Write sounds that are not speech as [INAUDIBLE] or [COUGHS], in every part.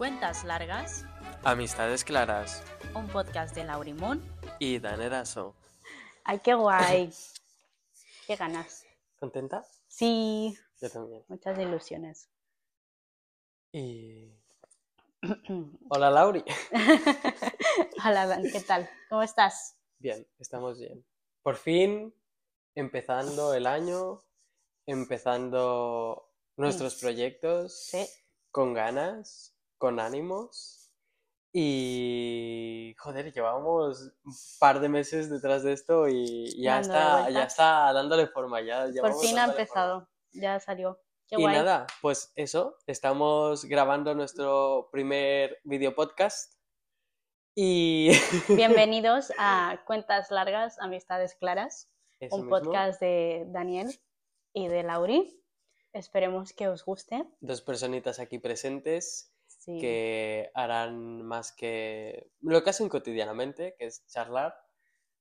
Cuentas largas, Amistades claras un podcast de Laurimón. y Dan Eraso. ¡Ay, qué guay! [LAUGHS] ¡Qué ganas! ¿Contenta? Sí, Yo también. muchas ilusiones. Y... Hola Lauri. [LAUGHS] Hola, Dan, ¿qué tal? ¿Cómo estás? Bien, estamos bien. Por fin, empezando el año, empezando nuestros proyectos Sí, con ganas, con ánimos. Y joder, llevamos un par de meses detrás de esto y ya Dándole está, ya está dándole forma. Ya por fin ha forma. empezado. Ya salió. ¡Qué Y guay! nada, pues eso, estamos grabando nuestro primer video podcast y [LAUGHS] Bienvenidos a Cuentas largas, Amistades claras, eso un mismo, podcast de Daniel y de Lauri. Esperemos que os guste. dos personitas aquí presentes Sí. que harán más que lo que hacen cotidianamente, que es charlar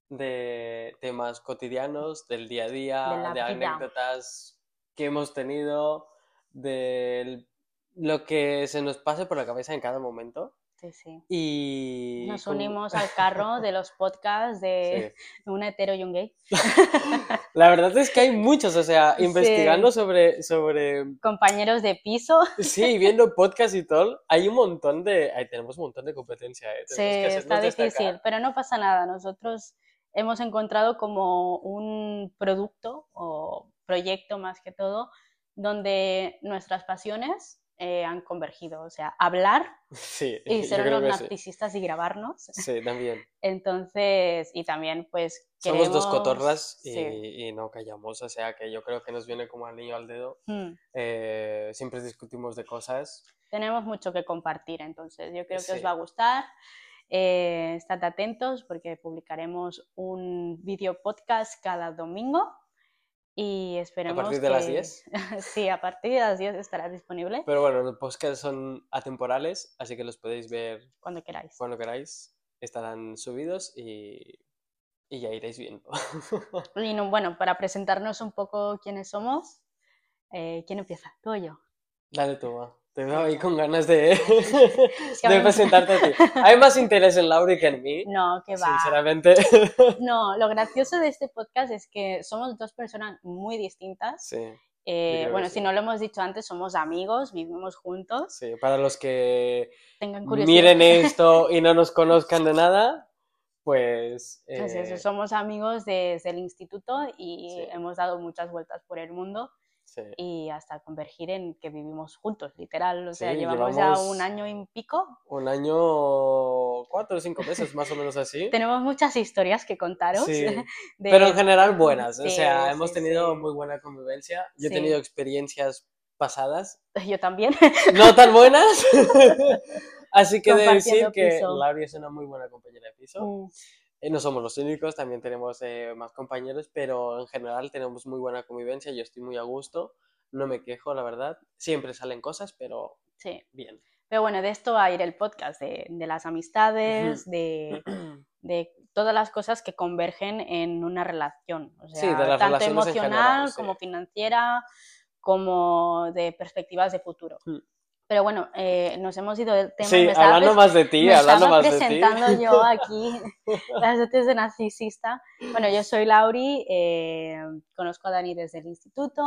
de temas cotidianos, del día a día, De de anécdotas que hemos tenido, de lo que se nos pase por la cabeza en cada momento. Sí, sí. Y Nos unimos al [LAUGHS] carro de los podcasts de Sí. un hetero y un gay. [LAUGHS] La verdad es que hay muchos, o sea, Sí. investigando sobre, sobre, Compañeros de piso. sí, viendo podcast y todo, hay un montón de, ahí tenemos un montón de competencia, ¿eh? Sí, que está difícil, destacar. pero no pasa nada. Nosotros hemos encontrado como un producto o proyecto más que todo donde nuestras pasiones eh, han convergido. O sea, hablar Sí, y ser unos que sí. narcisistas y grabarnos. Sí, también. [LAUGHS] Entonces, y también pues Somos dos queremos- cotorras y, sí. y no callamos, o sea que yo creo que nos viene como al niño al dedo. Mm, Eh, siempre discutimos de cosas. tenemos mucho que compartir, entonces yo creo que os va a gustar. Eh, estad atentos porque publicaremos un video podcast cada domingo y esperemos partir de las que- 10? [LAUGHS] sí, a partir de las 10 estará disponible Pero bueno, los podcasts son atemporales, así que los podéis ver cuando queráis. cuando queráis. Estarán subidos y, y ya iréis viendo. [LAUGHS] Y no, bueno, para presentarnos un poco quiénes somos, eh, ¿quién empieza? ¿Tú o yo? Dale tú, va. Te veo ahí con ganas [LAUGHS] de, presentarte a ti. Hay más interés en Lauri que en mí, No, que va. sinceramente. [LAUGHS] No, lo gracioso de este podcast es que somos dos personas muy distintas. Sí, Eh, bueno, sí. si no lo hemos dicho antes, somos amigos, vivimos juntos. sí. Para los que Tengan curiosidad. miren esto y no nos [LAUGHS] conozcan de nada, pues... Es eso, eh, somos amigos desde el instituto y Sí. hemos dado muchas vueltas por el mundo sí. y hasta convergir en que vivimos juntos, literal. O sea, Sí, llevamos, ya llevamos- un año y pico. Un año, cuatro o cinco meses, más o menos así. [LAUGHS] Tenemos muchas historias que contaros. Sí, [LAUGHS] de- pero en general buenas. o sea, hemos tenido muy buena convivencia. Yo he tenido experiencias pasadas, [LAUGHS] Yo también. no tan buenas. Así que de decir que piso. Lauri es una muy buena compañera de piso. Mm, Eh, no somos los únicos, también tenemos eh, más compañeros, pero en general tenemos muy buena convivencia. Yo estoy muy a gusto, no me quejo, la verdad. Siempre salen cosas, pero sí. bien. Pero bueno, de esto va a ir el podcast, de, de las amistades, de, [CLEARS THROAT] de todas las cosas que convergen en una relación. O sea, Sí, de las tanto emocional general, sí. como financiera, como de perspectivas de futuro. Mm. Pero bueno, eh, nos hemos ido del tema. Sí, hablando más de ti, hablando más de ti. presentando [LAUGHS] yo aquí [LAUGHS] las dotes de narcisista. Bueno, yo soy Lauri, eh, conozco a Dani desde el instituto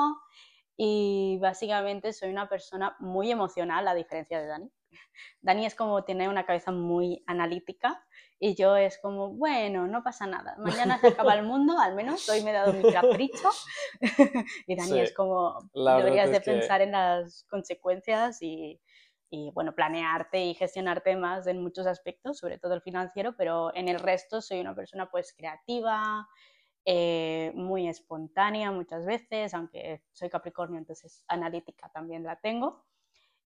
y básicamente soy una persona muy emocional, a diferencia de Dani. Dani es como tiene una cabeza muy analítica y yo es como, bueno, no pasa nada, mañana se acaba [LAUGHS] el mundo, al menos hoy me he dado mi capricho. [LAUGHS] y Dani Sí, es como, deberías de es que- pensar en las consecuencias y, y, bueno, planearte y gestionarte más en muchos aspectos, sobre todo el financiero, pero en el resto soy una persona pues creativa, eh, muy espontánea muchas veces, aunque soy Capricornio, entonces analítica también la tengo.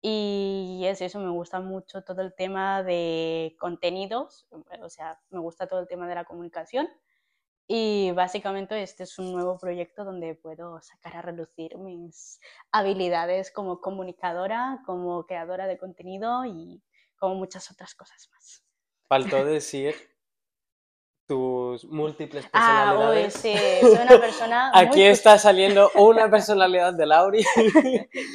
Y es eso, me gusta mucho todo el tema de contenidos, o sea, me gusta todo el tema de la comunicación. Y básicamente este es un nuevo proyecto donde puedo sacar a relucir mis habilidades como comunicadora, como creadora de contenido y como muchas otras cosas más. Faltó decir tus múltiples Ah, uy, personalidades. sí, soy una persona [LAUGHS] muy Aquí está saliendo una [LAUGHS] personalidad de Lauri.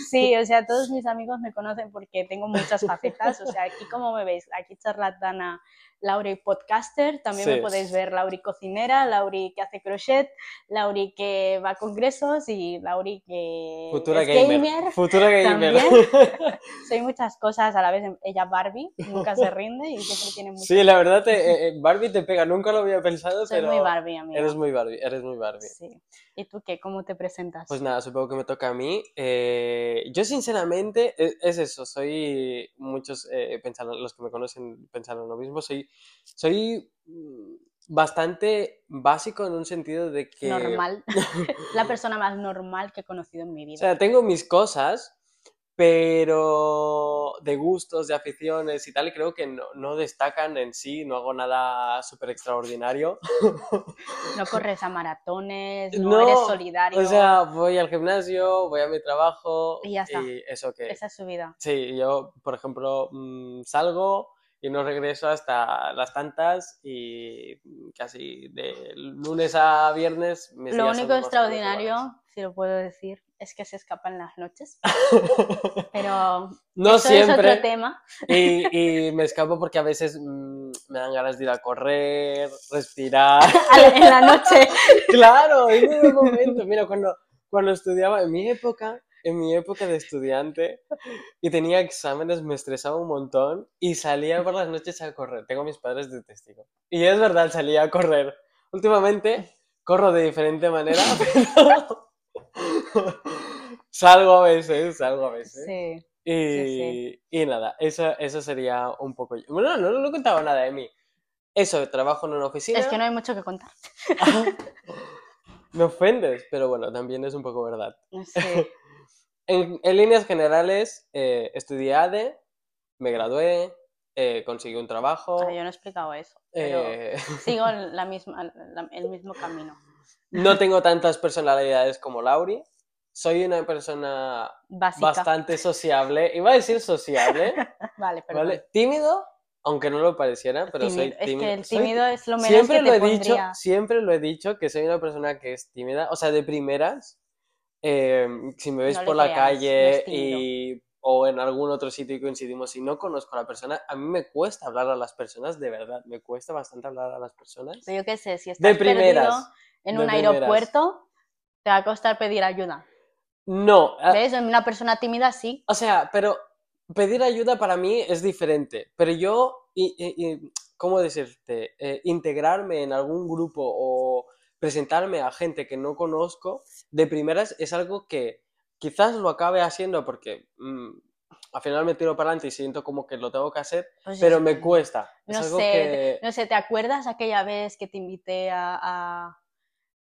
Sí, o sea, todos mis amigos me conocen porque tengo muchas facetas. O sea, aquí como me veis, aquí charlatana, Lauri podcaster, también me Sí. podéis ver Lauri cocinera, Lauri que hace crochet, Lauri que va a congresos y Lauri que Futura es gamer. Futura gamer. También. [LAUGHS] Soy muchas cosas a la vez. Ella Barbie, nunca se rinde y siempre tiene mucho. Sí, la verdad, te- eh, eh, Barbie te pega. Nunca lo había pensado, Soy pero muy Barbie, amiga. eres muy Barbie. Eres muy Barbie. Sí. ¿Y tú qué? ¿Cómo te presentas? Pues nada, supongo que me toca a mí. Eh, yo sinceramente, e- es, eso, soy, muchos eh, pensaron, los que me conocen pensaron lo mismo, soy, soy mm, bastante básico en un sentido de que... Normal. [LAUGHS] [LAUGHS] La persona más normal que he conocido en mi O vida. sea, tengo mis cosas, pero de gustos, de aficiones y tal, creo que no, no destacan en sí, no hago nada súper extraordinario. [LAUGHS] No corres a maratones, no, No, eres solidario. O sea, voy al gimnasio, voy a mi trabajo Y ya está. eso que... esa es su vida. Sí, yo, por ejemplo, mm, salgo y no regreso hasta las tantas y casi de lunes a viernes. mis Lo días único extraordinario, si lo puedo decir, es que se escapan las noches. [LAUGHS] Pero no eso es siempre. otro tema. Y, y me escapo porque a veces mm, me dan ganas de ir a correr, respirar. [LAUGHS] en la noche. [LAUGHS] claro, es un momento. Mira, cuando, cuando estudiaba, en mi época, en mi época de estudiante, y tenía exámenes, me estresaba un montón y salía por las noches a correr. Tengo a mis padres de testigo. Y es verdad, salía a correr. Últimamente corro de diferente manera, pero [LAUGHS] salgo a veces, salgo a veces. Sí. Y, sí, y nada, eso, eso sería un poco... Bueno, no, no, no he contado nada de mí. Eso, trabajo en una oficina. Es que no hay mucho que contar. [LAUGHS] Me ofendes, pero bueno, también es un poco verdad. Sí. [LAUGHS] En, en líneas generales, eh, estudié ADE, me gradué, eh, conseguí un trabajo. Ah, yo no he explicado eso. Pero eh, sigo la misma, la- el mismo camino. no tengo tantas personalidades como Lauri. Soy una persona Básica. bastante sociable. Iba a decir sociable, [LAUGHS] Vale, perdón. ¿vale? Tímido, aunque no lo pareciera, pero soy Tímido. Es tímido. que el Soy tímido es lo menos siempre que lo te he dicho, pondría. siempre lo he dicho que soy una persona que es tímida, o sea, de primeras, eh, si me ves No por la creas, calle tímido. y o en algún otro sitio y coincidimos y no conozco a la persona, a mí me cuesta hablar a las personas, de verdad, me cuesta bastante hablar a las personas. Pero yo qué sé, si De estás perdido primeras, en de un primeras. aeropuerto, te va a costar pedir ayuda. No, a- ¿Ves? Una persona tímida sí. o sea, pero pedir ayuda para mí es diferente, pero yo, y, ¿cómo decirte? Eh, integrarme en algún grupo o presentarme a gente que no conozco, de primeras es algo que quizás lo acabe haciendo porque mm, al final me tiro para adelante y siento como que lo tengo que hacer, Pues pero me cuesta. Es No algo sé, que... No sé, ¿te acuerdas aquella vez que te invité a, a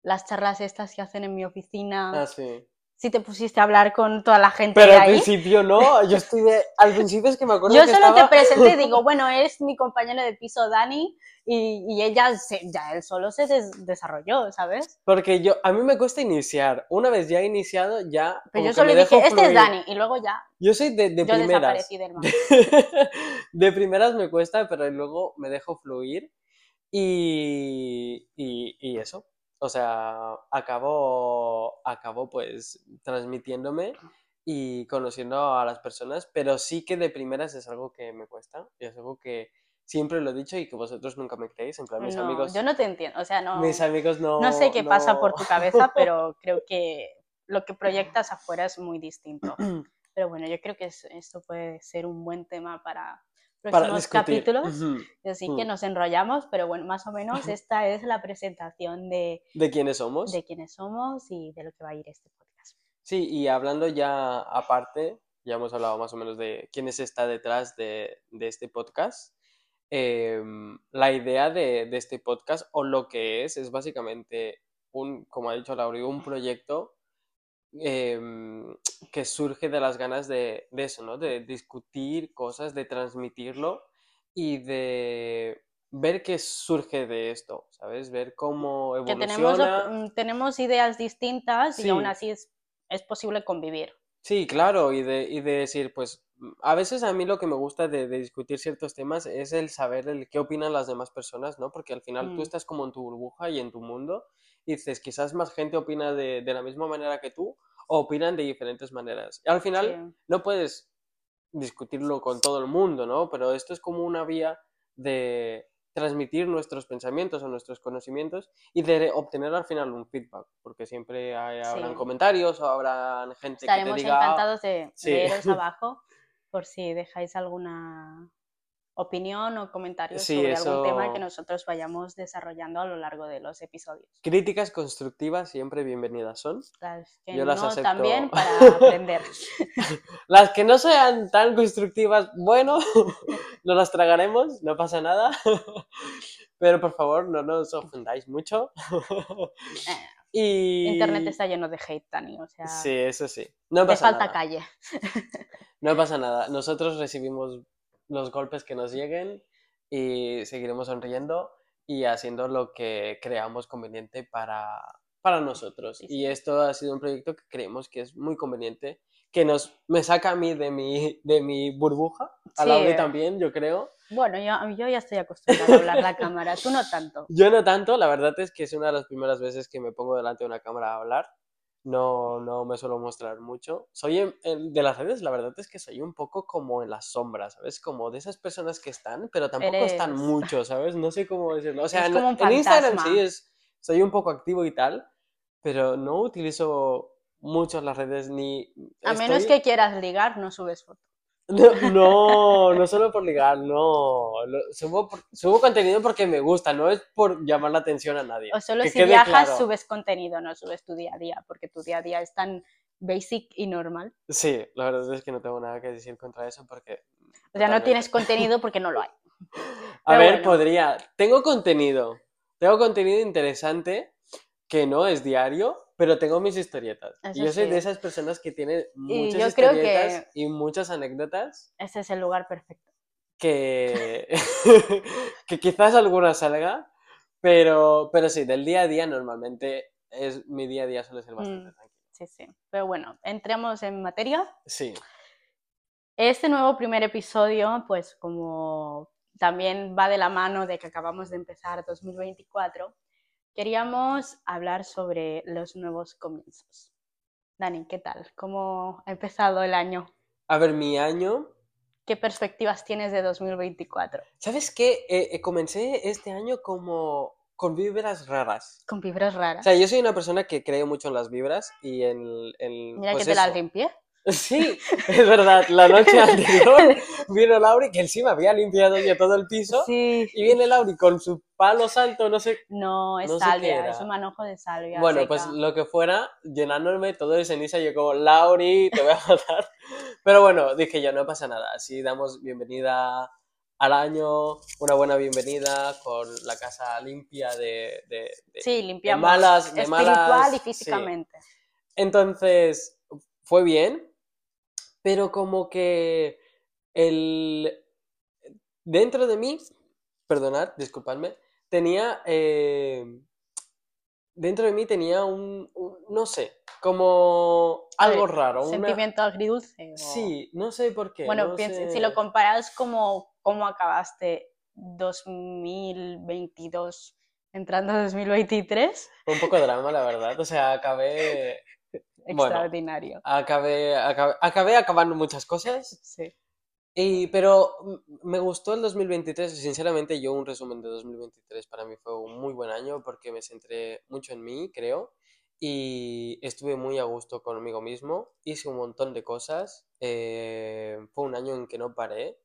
las charlas estas que hacen en mi oficina? Ah, sí. Si te pusiste a hablar con toda la gente Pero de al ahí. principio no, yo estoy de... Al principio es que me [LAUGHS] acuerdo Yo que solo estaba... te presenté y digo, [LAUGHS] bueno, es mi compañero de piso Dani y, y ella, se- ya él solo se des- desarrolló, ¿sabes? Porque yo, a mí me cuesta iniciar. Una vez ya iniciado, ya... Pero yo solo dije, este es. Dani y luego ya Yo soy de, de yo primeras. desaparecí del [LAUGHS] de primeras me cuesta, pero luego me dejo fluir y, y, y eso. O sea, acabo, acabo pues transmitiéndome y conociendo a las personas, pero sí que de primeras es algo que me cuesta y es algo que siempre lo he dicho y que vosotros nunca me creéis. En plan, mis No, amigos, yo no te entiendo, o sea, no, mis amigos no. no sé qué pasa por no- tu cabeza, [LAUGHS] pero creo que lo que proyectas afuera es muy distinto. Pero bueno, yo creo que es- esto puede ser un buen tema Para próximos capítulos. Así que Mm. nos enrollamos, pero bueno, más o menos esta es la presentación de, ¿De quiénes somos? de quiénes somos y de lo que va a ir este podcast. Sí, y hablando ya aparte, ya hemos hablado más o menos de quién es está detrás de, de este podcast. Em, la idea de, de este podcast, o lo que es, es básicamente un, como ha dicho Lauri, un proyecto em, que surge de las ganas de, de eso, ¿no? De discutir cosas, de transmitirlo y de ver qué surge de esto, ¿sabes? Ver cómo Que tenemos, evoluciona. mm, tenemos ideas distintas y aún así es, es posible convivir. Sí, claro, y de, y de decir, pues a veces a mí lo que me gusta de, de discutir ciertos temas es el saber el qué opinan las demás personas, ¿no? Porque al final tú Mm. estás como en tu burbuja y en tu mundo y dices, quizás más gente opina de, de la misma manera que tú o opinan de diferentes maneras. Y al final Sí. no puedes discutirlo con todo el mundo, ¿no? Pero esto es como una vía de transmitir nuestros pensamientos o nuestros conocimientos y de obtener al final un feedback, porque siempre hay- habrán Sí. comentarios o habrán gente que te Estaremos diga... encantados de Sí. leeros [LAUGHS] abajo por si dejáis alguna opinión o comentario Sí, sobre algún tema que nosotros vayamos desarrollando a lo largo de los episodios. Críticas constructivas siempre bienvenidas son. Las que Yo las no acepto. también [LAUGHS] para aprender. [LAUGHS] Las que no sean tan constructivas, bueno, [LAUGHS] no las tragaremos, no pasa nada. Pero por favor, no nos ofendáis mucho. Y... Internet está lleno de hate, Tani, o sea, Sí, eso sí. No pasa falta nada. calle. No pasa nada. Nosotros recibimos los golpes que nos lleguen y seguiremos sonriendo y haciendo lo que creamos conveniente para, para nosotros. Sí, Y sí. esto ha sido un proyecto que creemos que es muy conveniente, que nos, me saca a mí de mi, de mi burbuja, a Sí, Lauri eh. también, yo creo. Bueno, yo, yo ya estoy acostumbrada a hablar la cámara, tú no tanto. [LAUGHS] Yo no tanto, la verdad es que es una de las primeras veces que me pongo delante de una cámara a hablar. No, no me suelo mostrar mucho. Soy en- en- de las redes, la verdad es que soy un poco como en las sombras, ¿sabes? Como de esas personas que están, pero tampoco están mucho, ¿sabes? No sé cómo decirlo. O [LAUGHS] sea, Es en, en Instagram sí es, soy un poco activo y tal, pero no utilizo mucho las redes ni... A menos que quieras ligar, no subes fotos. No, no, no solo por ligar, no. Lo- subo, por- subo contenido porque me gusta, no es por llamar la atención a nadie. O solo Que si viajas claro. subes contenido, no subes tu día a día, porque tu día a día es tan basic y normal. Sí, la verdad es que no tengo nada que decir contra eso porque... O sea, no tienes contenido porque no lo hay. [LAUGHS] A Pero ver, bueno. podría. Tengo contenido. Tengo contenido interesante que no es diario, pero tengo mis historietas. Eso yo soy sí. de esas personas que tienen muchas yo creo historietas y muchas anécdotas Ese es el lugar perfecto. que, [LAUGHS] que quizás alguna salga, pero, pero sí, del día a día normalmente es mi día a día suele ser bastante Mm. tranquilo. Sí, sí. Pero bueno, entremos en materia. Sí, Este nuevo primer episodio, pues como también va de la mano de que acabamos de empezar 2024, queríamos hablar sobre los nuevos comienzos. Dani, ¿qué tal? ¿Cómo ha empezado el año? a ver, mi año ¿Qué perspectivas tienes de 2024? ¿Sabes qué? Eh, eh, comencé este año como con vibras raras. Con vibras O raras. sea, yo soy una persona que cree mucho en las vibras y en... en, Mira pues que te las eso. limpié. Sí, es verdad. La noche anterior vino Lauri, que encima había limpiado ya todo el piso. Sí. Y viene Lauri con su palo santo, no sé. No, es No sé salvia, es un manojo de salvia. Bueno, seca. pues lo que fuera, llenándome todo de ceniza, yo como, Lauri, te voy a matar. Pero bueno, dije yo, no pasa nada. Así damos bienvenida al año, una buena bienvenida con la casa limpia de, de- de- Sí, de limpiamos. malas, de espiritual malas. y sí. físicamente. Entonces, fue bien, pero como que el... Dentro de mí, perdonad, disculpadme, tenía... eh, Dentro de mí tenía un, un- no sé, como algo ver, raro. una- Sentimiento agridulce. o- Sí, no sé por qué. Bueno, no piensa- sé. si lo comparas como cómo acabaste 2022 entrando a 2023, Un poco drama, la verdad. O sea, acabé... Bueno. extraordinario. Acabé, acabé, acabé acabando muchas cosas. Sí. Y, pero me gustó el 2023, sinceramente yo un resumen de 2023 para mí fue un muy buen año porque me centré mucho en mí, creo, y estuve muy a gusto conmigo mismo, hice un montón de cosas, eh, fue un año en que no paré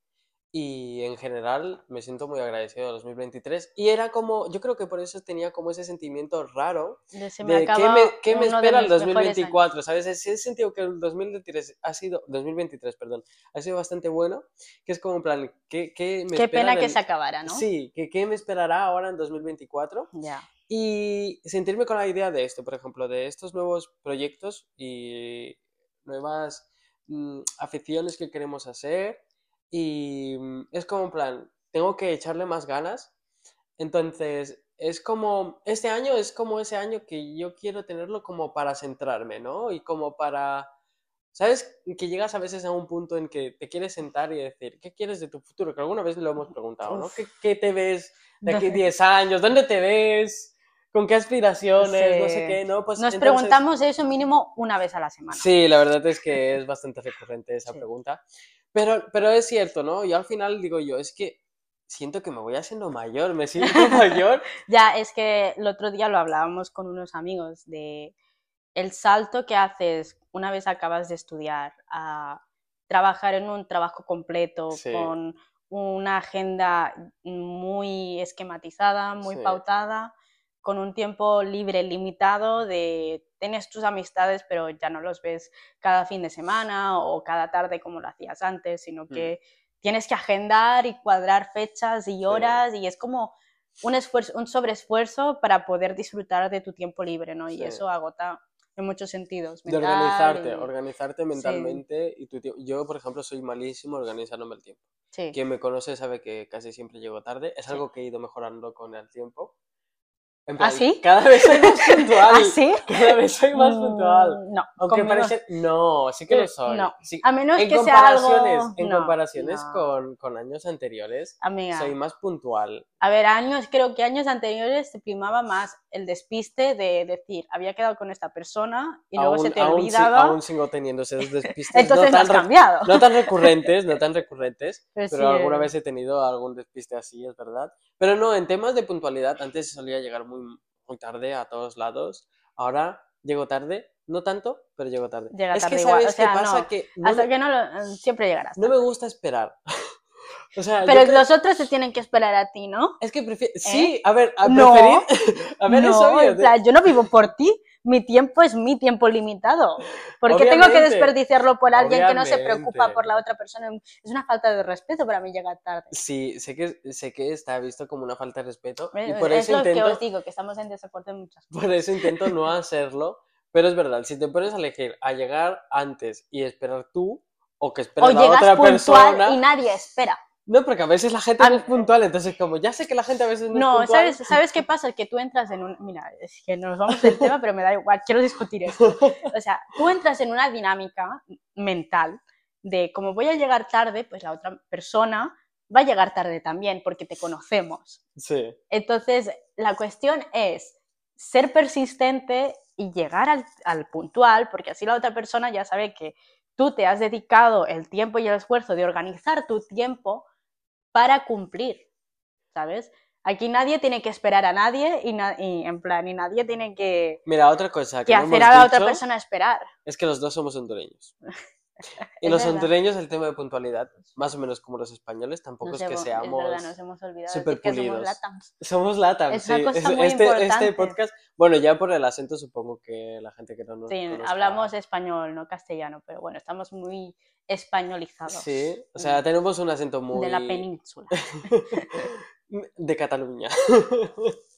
y en general me siento muy agradecido de 2023 y era como, yo creo que por eso tenía como ese sentimiento raro De se me de qué me, qué me espera el mis mejores años. 2024, ¿sabes? He sentido que el 2023 ha sido, 2023, perdón, ha sido bastante bueno, que es como en plan, ¿qué, qué me Qué pena que del- se acabara, ¿no? Sí, que qué me esperará ahora en 2024 Ya. y sentirme con la idea de esto, por ejemplo, de estos nuevos proyectos y nuevas mm, aficiones que queremos hacer y mm, es como en plan, tengo que echarle más ganas. Entonces, es como, este año es como ese año que yo quiero tenerlo como para centrarme, ¿no? Y como para ¿Sabes? Que llegas a veces a un punto en que te quieres sentar y decir, ¿qué quieres de tu futuro? Que alguna vez lo hemos preguntado, ¿no? ¿Qué, qué te ves de aquí [LAUGHS] No. 10 años? ¿Dónde te ves? ¿Con qué aspiraciones? No sé qué, ¿no? Pues Nos entonces- preguntamos eso mínimo una vez a la semana. Sí, la verdad es que es bastante recurrente esa Sí. pregunta. Pero, pero es cierto, ¿no? Y al final digo yo, es que siento que me voy haciendo mayor, me siento [LAUGHS] mayor. Ya, es que el otro día lo hablábamos con unos amigos de el salto que haces una vez acabas de estudiar a trabajar en un trabajo completo Sí. con una agenda muy esquematizada, muy Sí. pautada, con un tiempo libre limitado de tienes tus amistades pero ya no los ves cada fin de semana o cada tarde como lo hacías antes, sino Mm. que tienes que agendar y cuadrar fechas y horas y es como un esfuerzo, un sobreesfuerzo para poder disfrutar de tu tiempo libre, ¿no? Y Sí. eso agota en muchos sentidos. De organizarte, y- organizarte mentalmente y tu tiempo. Yo, por ejemplo, soy malísimo organizándome el tiempo. Sí. Quien me conoce sabe que casi siempre llego tarde. Es algo que he ido mejorando con el tiempo. En ¿Ah, plan, sí? Cada vez soy más [LAUGHS] puntual. ¿Ah, sí? Cada vez soy más puntual. Mm, No, Aunque parece... No, sí que lo Eh, soy. no. Sí. A menos En que sea algo... comparaciones, en no, comparaciones no. Con, con años anteriores, Amiga, soy más puntual. A ver, años, creo que años anteriores te primaba más el despiste de decir, había quedado con esta persona y luego se te aún si- olvidaba, Aún sigo teniendo esos [LAUGHS] despistes. entonces no has tan re- cambiado. No tan recurrentes, no tan recurrentes, [LAUGHS] Pero pero, sí, alguna eh. vez he tenido algún despiste así, es verdad. Pero no, en temas de puntualidad, antes solía llegar muy, muy tarde a todos lados. Ahora llego tarde, no tanto, pero llego tarde. Llega es tarde que igual, sabes o sea, qué pasa no, que no, Hasta me, que no lo... Siempre llegarás. no me gusta esperar. O sea, Pero creo- los otros se tienen que esperar a ti, ¿no? es que prefiero... Sí, a ver, a ¿Eh? No. preferir... [LAUGHS] a ver, es no, obvio. en plan, yo no vivo por ti. Mi tiempo es mi tiempo limitado. ¿Por qué tengo que Obviamente. desperdiciarlo por alguien que no se Obviamente. preocupa por la otra persona? Es una falta de respeto para mí llegar tarde. Sí, sé que, sé que está visto como una falta de respeto y Eh, por es eso lo que intento... os digo, que estamos en desacuerdo en muchas cosas. [LAUGHS] Por eso intento no hacerlo, pero es verdad, si te pones a elegir a llegar antes y esperar tú, o que espere O la llegas otra puntual persona. y nadie espera. No, porque a veces la gente A no es puntual, entonces como ya sé que la gente a veces no, es puntual. ¿sabes, ¿sabes qué pasa? Que tú entras en un... Mira, es que nos vamos del tema, pero me da igual, quiero discutir esto. [LAUGHS] O sea, tú entras en una dinámica mental de como voy a llegar tarde, pues la otra persona va a llegar tarde también, porque te conocemos. Sí, Entonces, la cuestión es ser persistente y llegar al, al puntual, porque así la otra persona ya sabe que tú te has dedicado el tiempo y el esfuerzo de organizar tu tiempo para cumplir, ¿sabes? Aquí nadie tiene que esperar a nadie y, na- y en plan, y nadie tiene que, mira, otra cosa que, que no hacer hemos a la otra persona esperar. es que los dos somos hondureños. [LAUGHS] Y los hondureños el tema de puntualidad, más o menos como los españoles, tampoco Nos es que hemos- seamos... es verdad, nos hemos olvidado de súper decir que somos pulidos. Somos LATAM, Es una sí. cosa Es- muy este, este podcast, bueno, ya por el acento supongo que la gente que no nos Sí, conozca- hablamos español, no castellano, pero bueno, estamos muy españolizados. Sí, o sea, tenemos un acento muy... de la península. [LAUGHS] de Cataluña. [LAUGHS]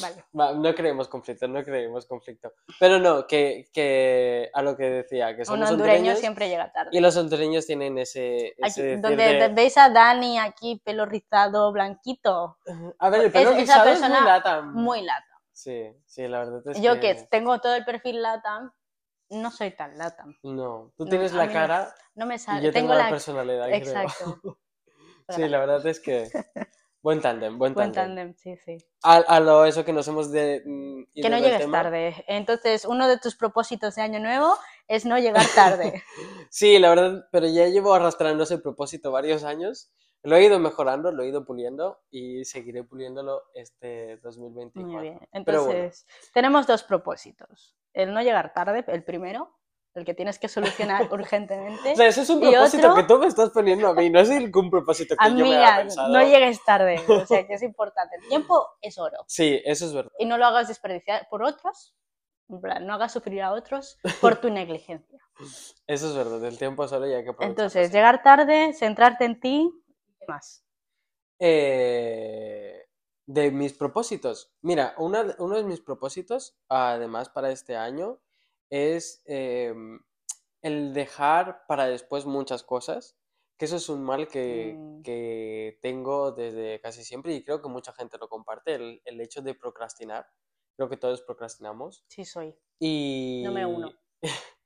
Vale. [LAUGHS] Va, no creemos conflicto, no creemos conflicto. Pero no, que, que a lo que decía, que Un somos hondureño hondureños siempre llega tarde. y los hondureños tienen ese... Donde de- veis a Dani aquí, pelo rizado, blanquito, [LAUGHS] A ver, el pelo es- esa rizado es muy LATAM. muy lata. Sí, sí, la verdad es Yo que... que tengo todo el perfil latam, no soy tan latam. No, tú tienes la no. cara No me y sale. yo tengo, tengo la la. personalidad, creo. Exacto. [LAUGHS] Sí, la verdad es que... Buen tándem, buen Buen tándem. tándem, sí, sí. A, a lo eso que nos hemos de... mm, Que no llegues tema. tarde. Entonces, uno de tus propósitos de año nuevo es no llegar tarde. [LAUGHS] Sí, la verdad, pero ya llevo arrastrando ese propósito varios años. Lo he ido mejorando, lo he ido puliendo y seguiré puliéndolo este 2024. Muy bien. Bueno. Entonces, tenemos dos propósitos. El no llegar tarde, el primero, el que tienes que solucionar [LAUGHS] urgentemente. O sea, ese es un propósito otro- que tú me estás poniendo a mí, no es ningún propósito que yo me haya Amiga, pensado. no llegues tarde. O sea, que es importante. El tiempo es oro. Sí, eso es verdad. Y no lo hagas desperdiciar por otros. En plan, no hagas sufrir a otros por tu [LAUGHS] negligencia. Eso es verdad, el tiempo es solo y hay que Entonces, llegar tarde, centrarte en ti y qué más. Eh, de mis propósitos. Mira, una uno de mis propósitos, además para este año, es em, el dejar para después muchas cosas, que eso es un mal que, Mm. que tengo desde casi siempre y creo que mucha gente lo comparte, el, el hecho de procrastinar. Creo que todos procrastinamos. Sí, soy. Y... Número uno. [LAUGHS]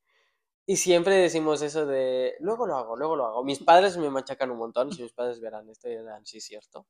Y siempre decimos eso de, luego lo hago, luego lo hago. Mis padres me machacan un montón, si mis padres verán esto dirán, sí, cierto.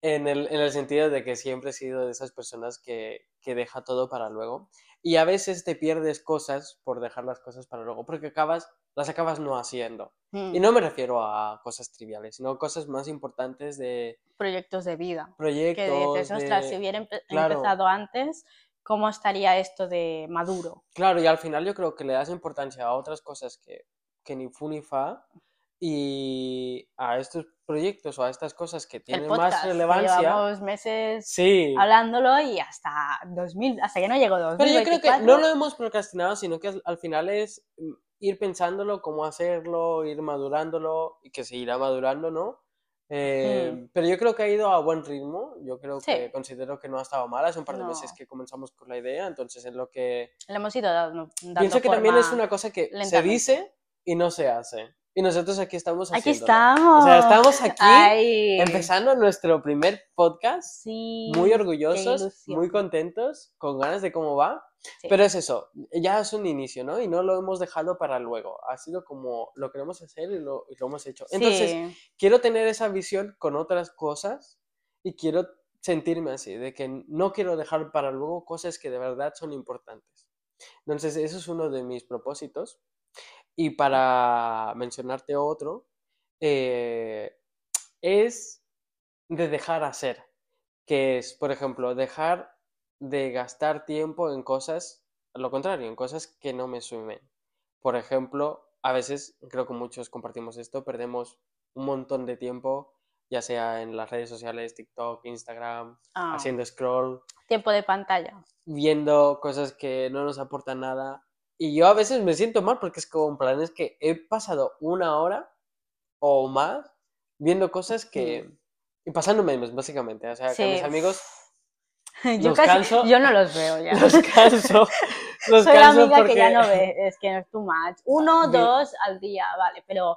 En el, en el sentido de que siempre he sido de esas personas que, que deja todo para luego. Y a veces te pierdes cosas por dejar las cosas para luego, porque acabas, las acabas no haciendo. Y Mm, no me refiero a cosas triviales, sino cosas más importantes de Proyectos de vida. Que proyectos. dices, ostras, de- si hubiera empe- claro. empezado antes, ¿cómo estaría esto de maduro? Claro, y al final yo creo que le das importancia a otras cosas que, que ni fu ni fa y a estos proyectos o a estas cosas que tienen podcast, más relevancia. llevamos meses Sí, hablándolo y hasta 2000, hasta que no llegó 2024. pero yo creo que no lo hemos procrastinado, sino que al- al final es mm, ir pensándolo, cómo hacerlo, ir madurándolo y que se irá madurando, ¿no? Eh, Pero yo creo que ha ido a buen ritmo, yo creo Mm. Sí. que considero que no ha estado mal, hace un par de No. meses que comenzamos con la idea, entonces es lo que... Le hemos ido dando, dando Pienso que también es una cosa que se lentamente. dice y no se hace. Y nosotros aquí estamos Aquí haciéndolo. estamos. O sea, estamos aquí Ay, empezando nuestro primer podcast, Sí, muy orgullosos, muy contentos, con ganas de cómo va. Sí. Pero es eso, ya es un inicio, ¿no? Y no lo hemos dejado para luego. Ha sido como lo queremos hacer y lo, y lo hemos hecho. Entonces, Sí. quiero tener esa visión con otras cosas y quiero sentirme así, de que no quiero dejar para luego cosas que de verdad son importantes. Entonces, eso es uno de mis propósitos. Y para mencionarte otro, eh, es de dejar hacer, que es, por ejemplo, dejar de gastar tiempo en cosas, lo contrario, en cosas que no me sumen. Por ejemplo, a veces, creo que muchos compartimos esto, perdemos un montón de tiempo, ya sea en las redes sociales, TikTok, Instagram, Ah, haciendo scroll, Tiempo de pantalla. viendo cosas que no nos aportan nada. Y yo a veces me siento mal porque es como en plan, es que he pasado una hora o más viendo cosas que... Y pasando memes, básicamente. O sea, que a mis Sí. amigos [LAUGHS] Yo Los casi, canso. yo no los veo ya. [LAUGHS] los canso. [LAUGHS] Los Soy la canso amiga porque... que ya no ve, es que no es too much. Uno, dos al día, vale, pero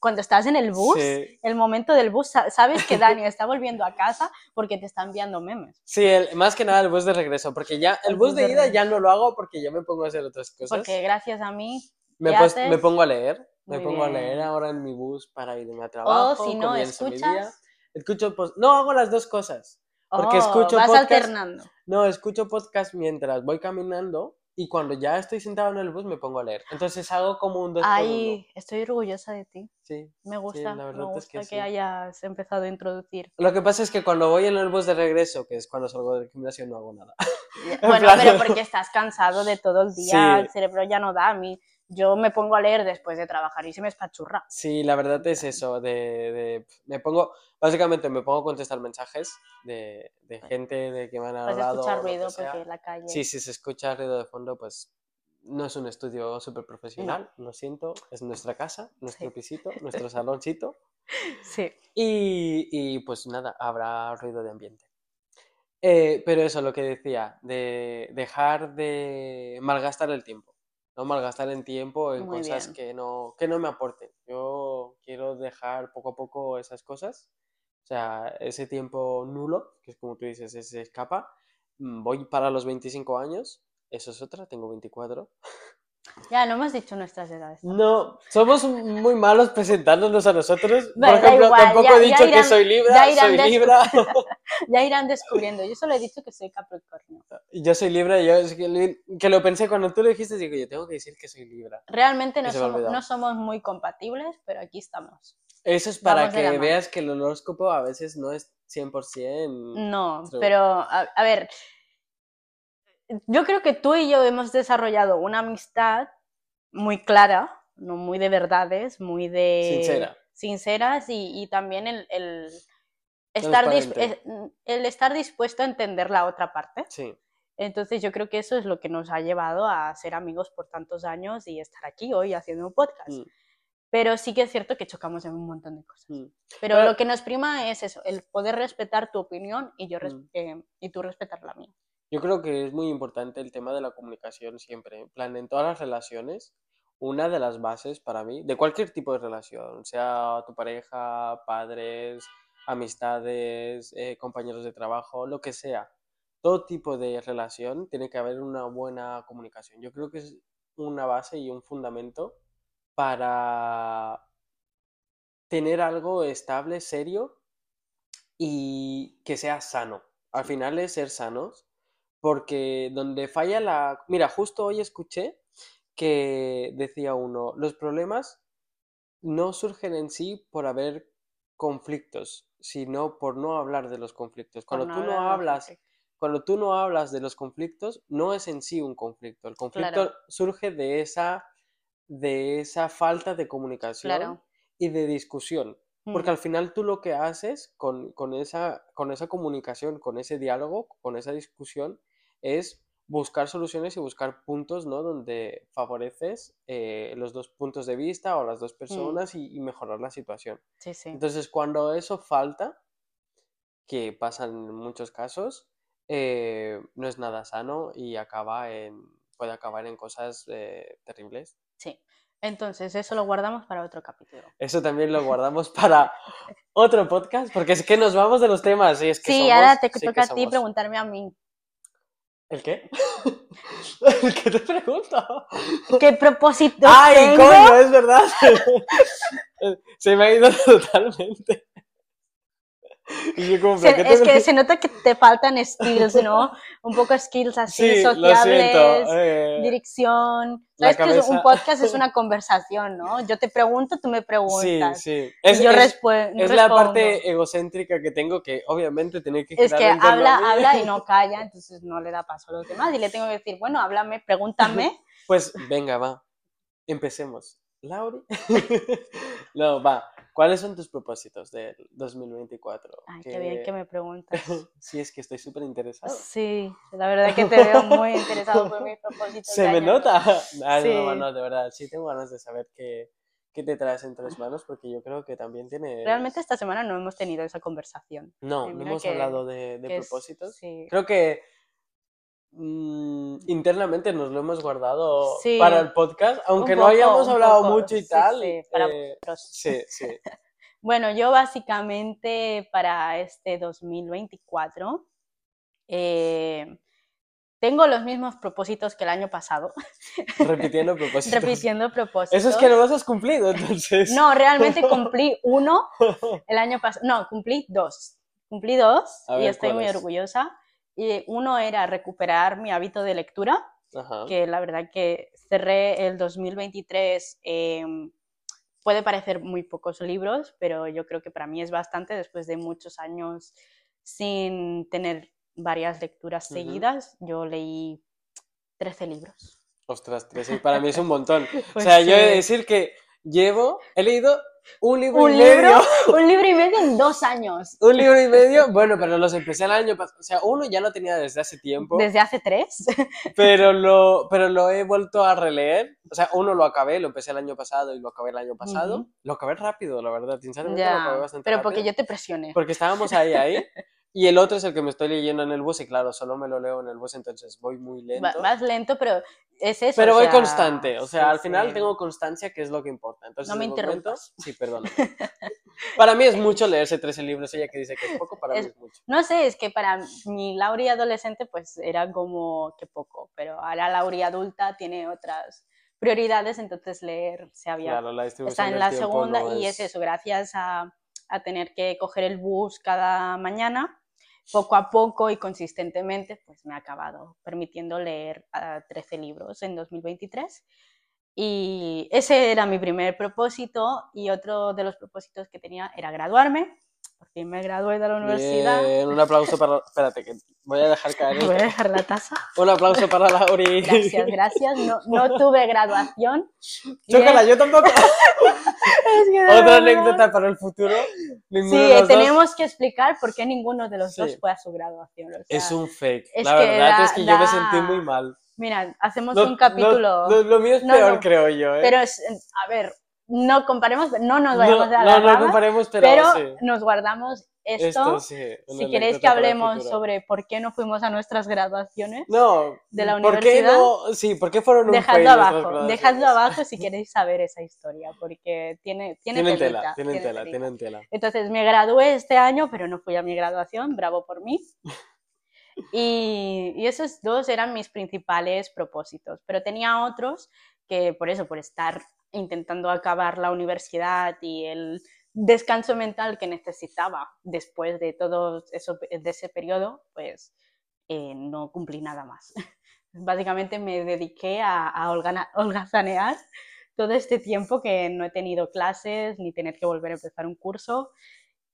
cuando estás en el bus, Sí, el momento del bus, sa- sabes que [LAUGHS] Dani está volviendo a casa porque te está enviando memes. sí, el- más que nada el bus de regreso, porque ya el El bus bus de de ida regreso. ya no lo hago porque ya me pongo a hacer otras cosas. Porque gracias a mí, me, ¿qué pues- me pongo a leer, me Muy pongo a leer bien. ahora en mi bus para irme a trabajo. si no, escuchas. Escucho pos- No, hago las dos cosas. Porque oh, escucho vas podcast- alternando. No, escucho podcast mientras voy caminando y cuando ya estoy sentado en el bus me pongo a leer. Entonces hago como un dos. Ay, estoy orgullosa de ti. Sí. Me gusta, la me verdad es gusta que que, sí. hayas empezado a introducir. Lo que pasa es que cuando voy en el bus de regreso, que es cuando salgo del gimnasio, no hago nada. [LAUGHS] Bueno, plan- pero porque estás cansado de todo el [LAUGHS] día, Sí. el cerebro ya no da a mí. Yo me pongo a leer después de trabajar y se me espachurra. Sí, la verdad es eso, de, de- me pongo, básicamente me pongo a contestar mensajes de, de gente de que me han Vas a hablado. escuchar o lo que ruido porque la calle. Sí, si se escucha ruido de fondo, pues no es un estudio súper profesional, lo siento, es nuestra casa, nuestro Sí. pisito, nuestro [LAUGHS] saloncito. Sí. Y, y, pues nada, habrá ruido de ambiente. Eh, pero eso, lo que decía, de dejar de malgastar el tiempo. No malgastar el tiempo en Muy cosas bien. que no, que no me aporten. Yo quiero dejar poco a poco esas cosas. O sea, ese tiempo nulo, que es como tú dices, se escapa. Mm, Voy para los 25 años. Eso es otra, tengo 24. [LAUGHS] Ya, no hemos dicho nuestras edades. No, somos muy malos presentándonos a nosotros. Por Bueno, da ejemplo, igual, tampoco ya- he dicho que irán- soy Libra, ya irán soy Libra. [LAUGHS] Ya irán descubriendo. Yo solo he dicho que soy Capricornio. Yo soy Libra, yo que, lo- que lo pensé cuando tú lo dijiste, digo, yo tengo que decir que soy Libra. Realmente no somos, no somos muy compatibles, pero aquí estamos. Eso es para Vamos que veas que el horóscopo a veces no es 100%. No, True. pero a, a ver, yo creo que tú y yo hemos desarrollado una amistad muy clara, no muy de verdades, muy de Sincera. sinceras y, y también el, el estar es- el estar dispuesto a entender la otra parte. Sí, Entonces yo creo que eso es lo que nos ha llevado a ser amigos por tantos años y estar aquí hoy haciendo un podcast. Mm. Pero sí que es cierto que chocamos en un montón de cosas. mm. Pero Bueno. lo que nos prima es eso, el poder respetar tu opinión y, yo Mm. eh, y tú respetar la mía. Yo creo que es muy importante el tema de la comunicación siempre. En plan, en todas las relaciones, una de las bases para mí, de cualquier tipo de relación, sea tu pareja, padres, amistades, eh, compañeros de trabajo, lo que sea, todo tipo de relación tiene que haber una buena comunicación. Yo creo que es una base y un fundamento para tener algo estable, serio y que sea sano. Al final es ser sanos, porque donde falla la... Mira, justo hoy escuché que decía uno, los problemas no surgen en sí por haber conflictos, sino por no hablar de los conflictos. Cuando tú no hablas, cuando tú no hablas de los conflictos, no es en sí un conflicto. El conflicto surge de esa, de esa falta de comunicación y de discusión. Porque al final tú lo que haces con, esa, con esa comunicación, con ese diálogo, con esa discusión, es buscar soluciones y buscar puntos, ¿no? Donde favoreces eh, los dos puntos de vista o las dos mm. personas y, mejorar la situación. Sí, sí. Entonces, cuando eso falta, que pasa en muchos casos, eh, no es nada sano y acaba en, puede acabar en cosas eh, terribles. Sí. Entonces, eso lo guardamos para otro capítulo. Eso también lo guardamos para otro podcast, porque es que nos vamos de los temas. Y es que sí, ahora te toca a ti preguntarme a mí. ¿El qué? ¿El [LAUGHS] qué te pregunto? ¿Qué propósito ¡Ay, coño! Es verdad. [LAUGHS] Se me ha ido totalmente. [LAUGHS] es que se nota que te faltan skills, ¿no? [LAUGHS] Un poco skills así, sociables, eh, dirección. Sabes que un podcast es una [LAUGHS] conversación, ¿no? Yo te pregunto, tú me preguntas. Sí, sí. Es, yo es, es la parte egocéntrica que tengo que obviamente tener que... Es que habla, habla y no calla, entonces no le da paso a los demás y le tengo que decir, bueno, háblame, pregúntame. Pues venga, va. Empecemos. Lauri. [LAUGHS] no, va. ¿Cuáles son tus propósitos del 2024? Ay, qué bien que me preguntas. [LAUGHS] sí, es que estoy súper interesado. Sí, la verdad es que te veo muy interesado por mis propósitos. ¿Se me nota? Sí. no, no, de verdad, sí tengo ganas de saber qué, qué te traes entre las manos porque yo creo que también tiene... Realmente esta semana no hemos tenido esa conversación. No, no hemos hablado de, de propósitos. sí. Creo que Mm, internamente nos lo hemos guardado para el podcast, aunque no hayamos hablado mucho y tal. Sí, eh, sí, [LAUGHS] bueno, yo básicamente para este 2024 eh, tengo los mismos propósitos que el año pasado. [LAUGHS] Repitiendo propósitos. Repitiendo propósitos. Eso es que no los has cumplido, entonces. No, realmente [LAUGHS] cumplí uno el año pasado. No, cumplí dos. Cumplí dos y estoy muy orgullosa. Y uno era recuperar mi hábito de lectura, que la verdad que cerré el 2023. Em, puede parecer muy pocos libros, pero yo creo que para mí es bastante después de muchos años sin tener varias lecturas seguidas. Yo leí 13 libros. Ostras, 13 para mí es un montón. [LAUGHS] o pues sea, yo he de decir que llevo, he leído un libro y medio. [LAUGHS] Un libro y medio en dos años. Un libro y medio, bueno, pero los empecé el año pasado. O sea, uno ya lo tenía desde hace tiempo. ¿Desde hace tres? [LAUGHS] Pero lo, pero lo he vuelto a releer. O sea, uno lo acabé, lo empecé el año pasado y lo acabé el año pasado. Lo acabé rápido, la verdad. Sinceramente, lo acabé bastante Pero porque yo te presioné. Porque estábamos ahí, ahí. [LAUGHS] Y el otro es el que me estoy leyendo en el bus y claro, solo me lo leo en el bus, entonces voy muy lento. más lento, pero es eso. Pero voy constante, o sea, al final tengo constancia, que es lo que importa. Entonces, no me interrumpas. sí, perdón. [LAUGHS] para mí es mucho leerse 13 libros, ella que dice que es poco, para mí es mucho. No sé, es que para mi Lauri adolescente pues era como que poco, pero ahora Lauri adulta tiene otras prioridades, entonces leer se había... Claro, la está en la segunda y es eso, gracias a, a tener que coger el bus cada mañana poco a poco y consistentemente, pues me ha acabado permitiendo leer 13 libros en 2023. Y ese era mi primer propósito y otro de los propósitos que tenía era graduarme. Por fin me gradué de la universidad. un aplauso para... Espérate, que voy a dejar caer. [LAUGHS] Voy a dejar la taza. Un aplauso para Lauri. Gracias, gracias. No, no tuve graduación. Chócala, yo tampoco. [LAUGHS] Otra anécdota para el futuro. sí, tenemos que explicar por qué ninguno de los dos fue a su graduación. es un fake. la verdad es que yo me sentí muy mal. Mira, hacemos un capítulo. lo mío es peor, creo yo. ¿eh? Pero, es, a ver, no comparemos, no nos vayamos a la No, no comparemos, pero, pero nos guardamos esto, si queréis que hablemos sobre por qué no fuimos a nuestras graduaciones no, de la universidad, ¿por qué no? Sí, ¿por qué fueron un dejadlo abajo, dejadlo abajo si queréis saber esa historia, porque tiene, tiene tienen tela, tienen tela, tienen tela. Entonces me gradué este año, pero no fui a mi graduación, bravo por mí. [LAUGHS] Y, y esos dos eran mis principales propósitos, pero tenía otros que por eso, por estar intentando acabar la universidad y el descanso mental que necesitaba después de todo eso, de ese periodo, pues eh, no cumplí nada más. [LAUGHS] Básicamente me dediqué a, a holgazanear todo este tiempo que no he tenido clases ni tener que volver a empezar un curso.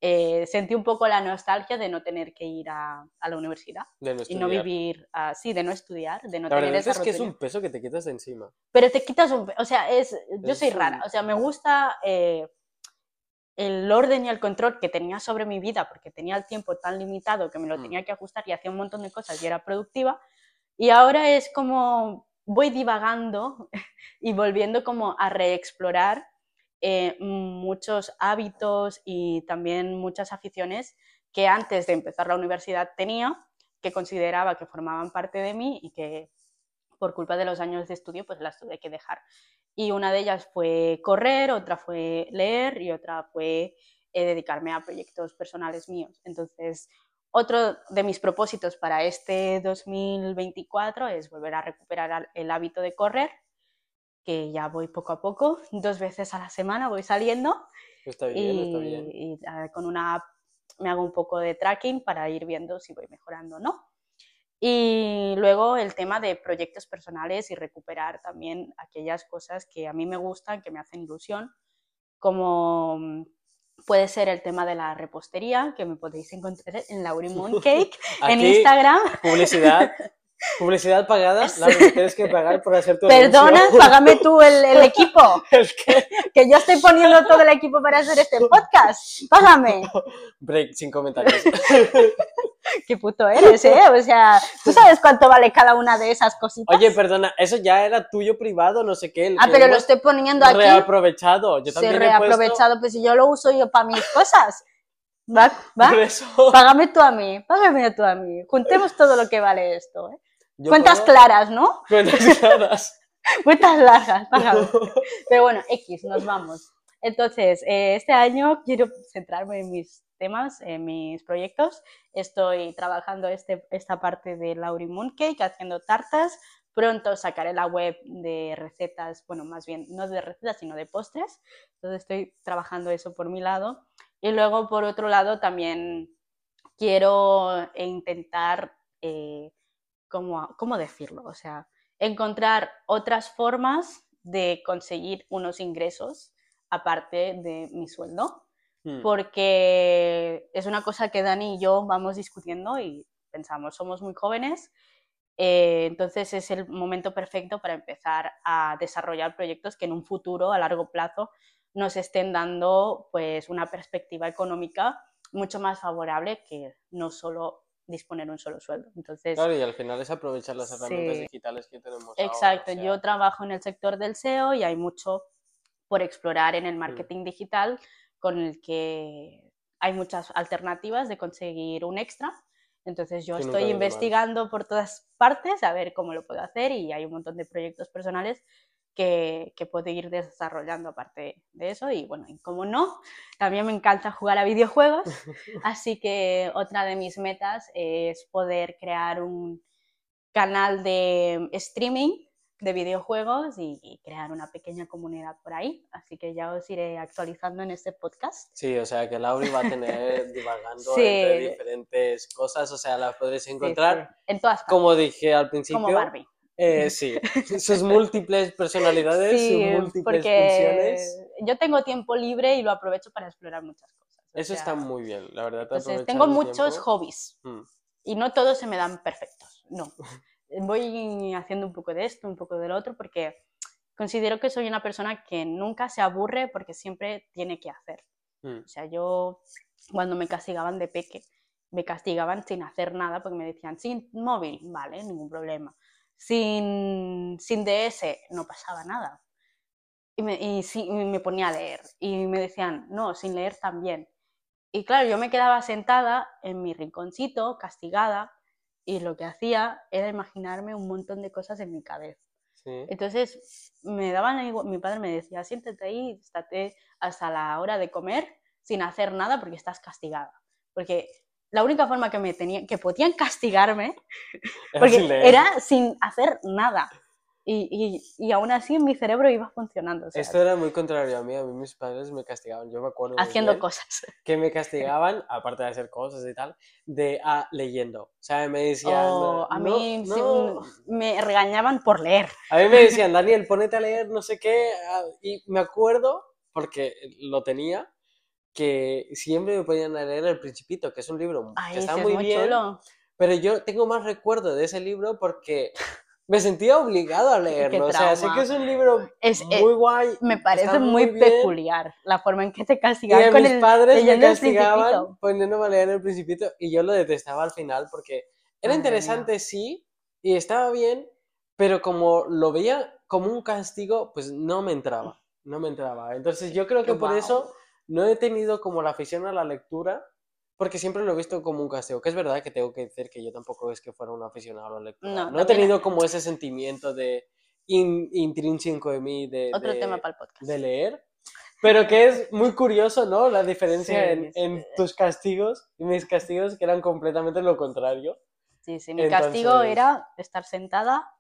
Eh, sentí un poco la nostalgia de no tener que ir a, a la universidad y no vivir así, de no estudiar, de no la tener esa es que es un peso que te quitas de encima. Pero te quitas un, o sea, es, yo soy rara, o sea, me gusta eh, el orden y el control que tenía sobre mi vida, porque tenía el tiempo tan limitado que me lo mm. tenía que ajustar y hacía un montón de cosas y era productiva. Y ahora es como voy divagando [LAUGHS] y volviendo como a reexplorar eh, muchos hábitos y también muchas aficiones que antes de empezar la universidad tenía, que consideraba que formaban parte de mí y que por culpa de los años de estudio pues las tuve que dejar. Y una de ellas fue correr, otra fue leer y otra fue eh, dedicarme a proyectos personales míos. Entonces, otro de mis propósitos para este 2024 es volver a recuperar el hábito de correr que ya voy poco a poco, dos veces a la semana voy saliendo. Está bien, y, está bien. Y con una app me hago un poco de tracking para ir viendo si voy mejorando o no. Y luego el tema de proyectos personales y recuperar también aquellas cosas que a mí me gustan, que me hacen ilusión, como mm, puede ser el tema de la repostería, que me podéis encontrar en Laurimon [LAUGHS] Cake en Instagram. Publicidad. [LAUGHS] Publicidad pagada, [LAUGHS] la que tienes que pagar por hacer tu Perdona, págame tú el, el [LAUGHS] equipo. Que yo estoy poniendo todo el equipo para hacer este [LAUGHS] podcast. Págame. Break, sin comentarios. Qué puto eres, ¿eh? O sea, ¿tú sabes cuánto vale cada una de esas cositas? Oye, perdona, eso ya era tuyo privado, no sé qué. Ah, pero lo estoy poniendo aquí. Reaprovechado. Yo también sí, reaprovechado, pues si yo lo uso yo para mis cosas. ¿Va? ¿Va? Págame tú a mí, págame tú a mí. Juntemos todo lo que vale esto, ¿eh? Cuentas claras, ¿no? Cuentas [LAUGHS] claras. Cuentas largas, Pero bueno, X, nos vamos. Entonces, eh, este año quiero centrarme en mis temas, en mis proyectos. Estoy trabajando este, esta parte de Lauri Mooncake, haciendo tartas. Pronto sacaré la web de recetas, bueno, más bien no de recetas, sino de postres. Entonces estoy trabajando eso por mi lado. Y luego, por otro lado, también quiero intentar eh, ¿cómo, decirlo? O sea, encontrar otras formas de conseguir unos ingresos aparte de mi sueldo, hmm. porque es una cosa que Dani y yo vamos discutiendo y pensamos, somos muy jóvenes, eh, entonces es el momento perfecto para empezar a desarrollar proyectos que en un futuro, a largo plazo, nos estén dando pues una perspectiva económica mucho más favorable que no solo disponer un solo sueldo. Entonces, claro, y al final es aprovechar las herramientas digitales que tenemos. Exacto, yo trabajo en el sector del SEO y hay mucho por explorar en el mm. marketing digital con el que hay muchas alternativas de conseguir un extra. Entonces yo estoy investigando por todas partes a ver cómo lo puedo hacer y hay un montón de proyectos personales que, que puedo ir desarrollando aparte de eso. Y bueno, y como no, también me encanta jugar a videojuegos, [LAUGHS] así que otra de mis metas es poder crear un canal de streaming de videojuegos y, crear una pequeña comunidad por ahí. Así que ya os iré actualizando en este podcast. Sí, o sea que Lauri va a tener [LAUGHS] divagando entre diferentes cosas, o sea, las podréis encontrar. En todas partes. Como dije al principio. Como Barbie. Eh, sí, sus múltiples personalidades, sus múltiples funciones. Yo tengo tiempo libre y lo aprovecho para explorar muchas cosas. Eso está muy bien, la verdad. Entonces, tengo muchos hobbies mm. y no todos se me dan perfectos, no. [LAUGHS] Voy haciendo un poco de esto, un poco del otro, porque considero que soy una persona que nunca se aburre porque siempre tiene que hacer. Mm. O sea, yo cuando me castigaban de peque, me castigaban sin hacer nada porque me decían, sin móvil, vale, ningún problema sin, sin DS no pasaba nada. Y me, y, me ponía a leer. Y me decían, no, sin leer también. Y claro, yo me quedaba sentada en mi rinconcito, castigada, y lo que hacía era imaginarme un montón de cosas en mi cabeza. Entonces, me daban, mi padre me decía, siéntate ahí, estate hasta la hora de comer sin hacer nada porque estás castigada. Porque la única forma que me tenían, que podían castigarme, [LAUGHS] porque sin era sin hacer nada. Y, y, y aún así mi cerebro iba funcionando, o sea, Esto era muy contrario a mí, a mí mis padres me castigaban, yo me acuerdo haciendo bien cosas. [LAUGHS] que me castigaban, aparte de hacer cosas y tal, de ah, leyendo. O sea, me decían, O a "No, mí sí, no". me regañaban por leer. A mí me decían, [LAUGHS] Daniel, ponete a leer, no sé qué, ah, y me acuerdo, porque lo tenía, que siempre me ponían a leer El Principito, que es un libro Ay, que está es muy, muy bien, chulo. pero yo tengo más recuerdo de ese libro porque [LAUGHS] me sentía obligado a leerlo. O sea, sé que es un libro Es, eh, muy guay. me parece muy, muy peculiar la forma en que te Y castigan a con mis el padres me castigaban poniéndome a leer El Principito y yo lo detestaba al final porque era Madre interesante, sí, y estaba bien, pero como lo veía como un castigo, pues no me entraba, no me entraba. Entonces yo creo que Qué por eso no he tenido como la afición a la lectura, porque siempre lo he visto como un castigo, que es verdad que tengo que decir que yo tampoco es que fuera un aficionado a la lectura. No, No, he tenido como ese sentimiento de in- intrínseco de mí de, Otro de- tema para el podcast. de leer. Pero que es muy curioso, ¿no? La diferencia Sí, en, sí. en tus castigos y mis castigos que eran completamente lo contrario. Sí, sí, mi castigo era estar sentada